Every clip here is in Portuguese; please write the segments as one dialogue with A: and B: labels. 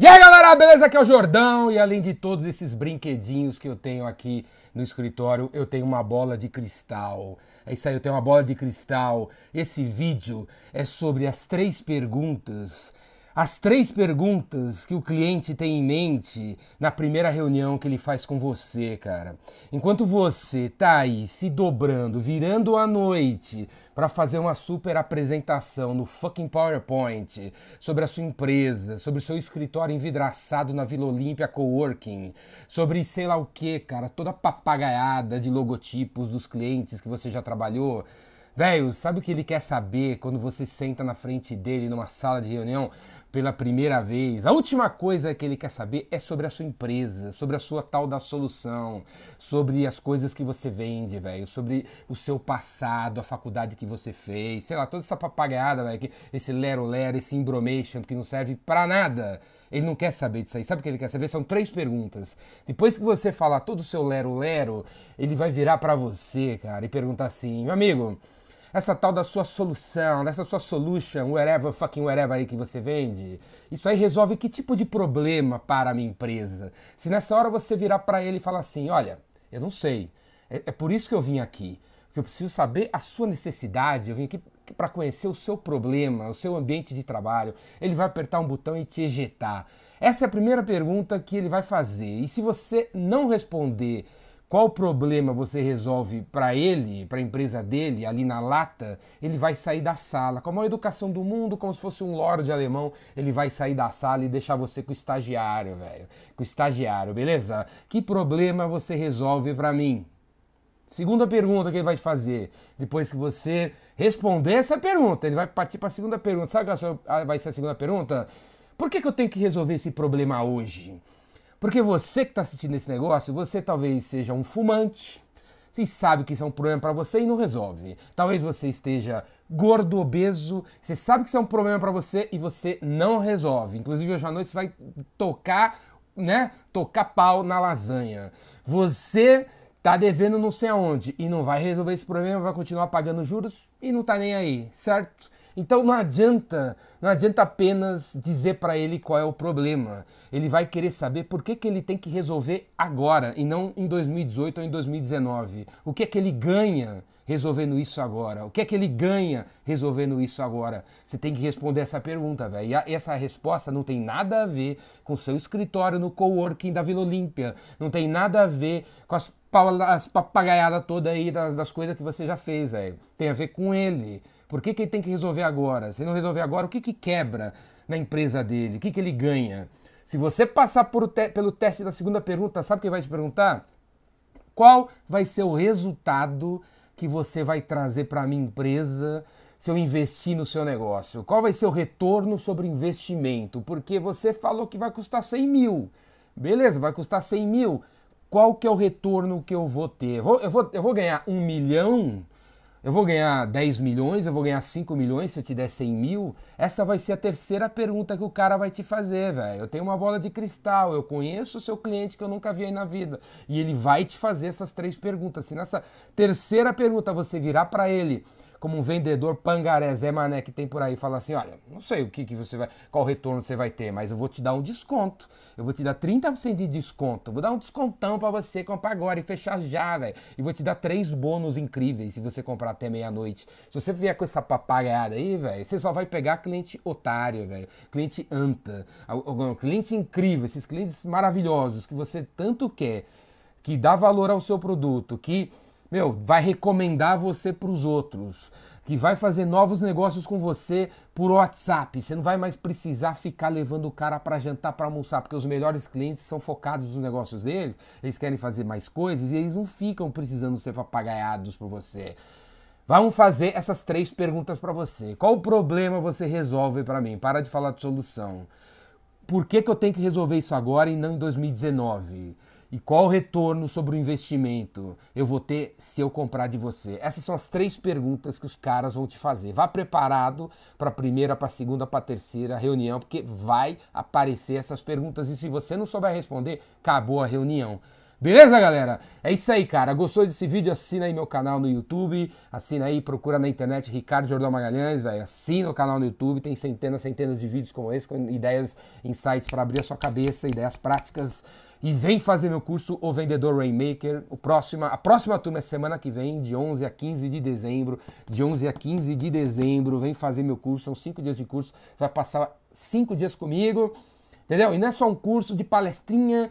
A: E aí galera, beleza? Aqui é o Jordão e além de todos esses brinquedinhos que eu tenho aqui no escritório, eu tenho uma bola de cristal. É isso aí, eu tenho uma bola de cristal. Esse vídeo é sobre as três perguntas as três perguntas que o cliente tem em mente na primeira reunião que ele faz com você, cara. Enquanto você tá aí se dobrando, virando a noite para fazer uma super apresentação no fucking PowerPoint sobre a sua empresa, sobre o seu escritório envidraçado na Vila Olímpia Coworking, sobre sei lá o que, cara, toda papagaiada de logotipos dos clientes que você já trabalhou. Velho, sabe o que ele quer saber quando você senta na frente dele numa sala de reunião pela primeira vez? A última coisa que ele quer saber é sobre a sua empresa, sobre a sua tal da solução, sobre as coisas que você vende, velho, sobre o seu passado, a faculdade que você fez, sei lá, toda essa papagaiada, velho, esse lero-lero, esse embromation que não serve para nada. Ele não quer saber disso aí. Sabe o que ele quer saber? São três perguntas. Depois que você falar todo o seu lero-lero, ele vai virar para você, cara, e perguntar assim: meu amigo essa tal da sua solução, dessa sua solution, whatever, fucking whatever aí que você vende, isso aí resolve que tipo de problema para a minha empresa? Se nessa hora você virar para ele e falar assim, olha, eu não sei, é, é por isso que eu vim aqui, porque eu preciso saber a sua necessidade, eu vim aqui para conhecer o seu problema, o seu ambiente de trabalho, ele vai apertar um botão e te ejetar. Essa é a primeira pergunta que ele vai fazer. E se você não responder qual problema você resolve para ele, para a empresa dele, ali na lata, ele vai sair da sala. Com a maior educação do mundo, como se fosse um lorde alemão, ele vai sair da sala e deixar você com o estagiário, velho. Com o estagiário, beleza? Que problema você resolve para mim? Segunda pergunta que ele vai fazer. Depois que você responder essa pergunta, ele vai partir para a segunda pergunta. Sabe qual vai ser a segunda pergunta? Por que, que eu tenho que resolver esse problema hoje? Porque você que está assistindo esse negócio, você talvez seja um fumante, você sabe que isso é um problema para você e não resolve. Talvez você esteja gordo, obeso, você sabe que isso é um problema para você e você não resolve. Inclusive hoje à noite você vai tocar, né, tocar pau na lasanha. Você tá devendo não sei aonde e não vai resolver esse problema, vai continuar pagando juros e não tá nem aí, certo? Então não adianta, não adianta apenas dizer para ele qual é o problema. Ele vai querer saber por que, que ele tem que resolver agora e não em 2018 ou em 2019. O que é que ele ganha resolvendo isso agora? O que é que ele ganha resolvendo isso agora? Você tem que responder essa pergunta, velho. E essa resposta não tem nada a ver com seu escritório no coworking da Vila Olímpia. Não tem nada a ver com as, as papagaiadas todas aí das, das coisas que você já fez, velho. Tem a ver com ele. Por que, que ele tem que resolver agora? Se não resolver agora, o que, que quebra na empresa dele? O que, que ele ganha? Se você passar te pelo teste da segunda pergunta, sabe o que vai te perguntar? Qual vai ser o resultado que você vai trazer para a minha empresa se eu investir no seu negócio? Qual vai ser o retorno sobre investimento? Porque você falou que vai custar 100 mil. Beleza, vai custar 100 mil. Qual que é o retorno que eu vou ter? Eu vou, eu vou, eu vou ganhar um milhão eu vou ganhar 10 milhões, eu vou ganhar 5 milhões se eu te der 100 mil? Essa vai ser a terceira pergunta que o cara vai te fazer, velho. Eu tenho uma bola de cristal, eu conheço o seu cliente que eu nunca vi aí na vida. E ele vai te fazer essas três perguntas. Se nessa terceira pergunta você virar para ele como um vendedor pangaré Zé Mané que tem por aí, fala assim: olha, não sei o que, que você vai, qual retorno você vai ter, mas eu vou te dar um desconto. Eu vou te dar 30% de desconto. vou dar um descontão para você comprar agora e fechar já, velho. E vou te dar três bônus incríveis se você comprar até meia-noite. Se você vier com essa papagaiada aí, velho, você só vai pegar cliente otário, velho. Cliente anta. Cliente incrível, esses clientes maravilhosos que você tanto quer, que dá valor ao seu produto, que meu, vai recomendar você para os outros, que vai fazer novos negócios com você por WhatsApp. Você não vai mais precisar ficar levando o cara para jantar, para almoçar, porque os melhores clientes são focados nos negócios deles, eles querem fazer mais coisas e eles não ficam precisando ser papagaiados por você. Vamos fazer essas três perguntas para você. Qual o problema você resolve para mim? Para de falar de solução. Por que, que eu tenho que resolver isso agora e não em 2019? E qual o retorno sobre o investimento eu vou ter se eu comprar de você? Essas são as três perguntas que os caras vão te fazer. Vá preparado para a primeira, para a segunda, para a terceira reunião, porque vai aparecer essas perguntas e se você não souber responder, acabou a reunião. Beleza, galera? É isso aí, cara. Gostou desse vídeo? Assina aí meu canal no YouTube. Assina aí, procura na internet Ricardo Jordão Magalhães, velho. Assina o canal no YouTube. Tem centenas, centenas de vídeos como esse, com ideias, insights para abrir a sua cabeça, ideias práticas. E vem fazer meu curso O Vendedor Rainmaker. O próximo, a próxima turma é semana que vem, de 11 a 15 de dezembro. De 11 a 15 de dezembro, vem fazer meu curso. São cinco dias de curso. Você vai passar cinco dias comigo. Entendeu? E não é só um curso de palestrinha,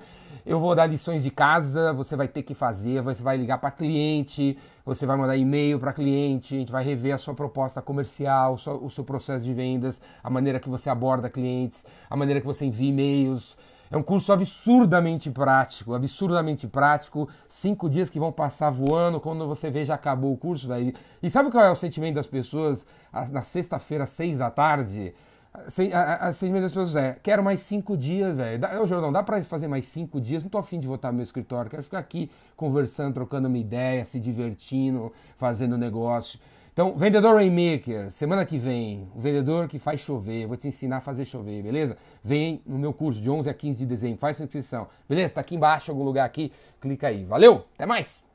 A: eu vou dar lições de casa, você vai ter que fazer, você vai ligar para cliente, você vai mandar e-mail para cliente, a gente vai rever a sua proposta comercial, o seu processo de vendas, a maneira que você aborda clientes, a maneira que você envia e-mails. É um curso absurdamente prático, absurdamente prático. Cinco dias que vão passar voando, quando você vê já acabou o curso, velho. E sabe qual é o sentimento das pessoas na sexta-feira, seis da tarde? A, sentimento das pessoas é, quero mais cinco dias, velho. Ô, Jordão, dá pra fazer mais cinco dias? Não tô afim de voltar no meu escritório, quero ficar aqui conversando, trocando uma ideia, se divertindo, fazendo negócio. Então, vendedor Rainmaker, semana que vem, o vendedor que faz chover, vou te ensinar a fazer chover, beleza? Vem no meu curso de 11 a 15 de dezembro, faz sua inscrição, beleza? Tá aqui embaixo, algum lugar aqui, clica aí. Valeu, até mais!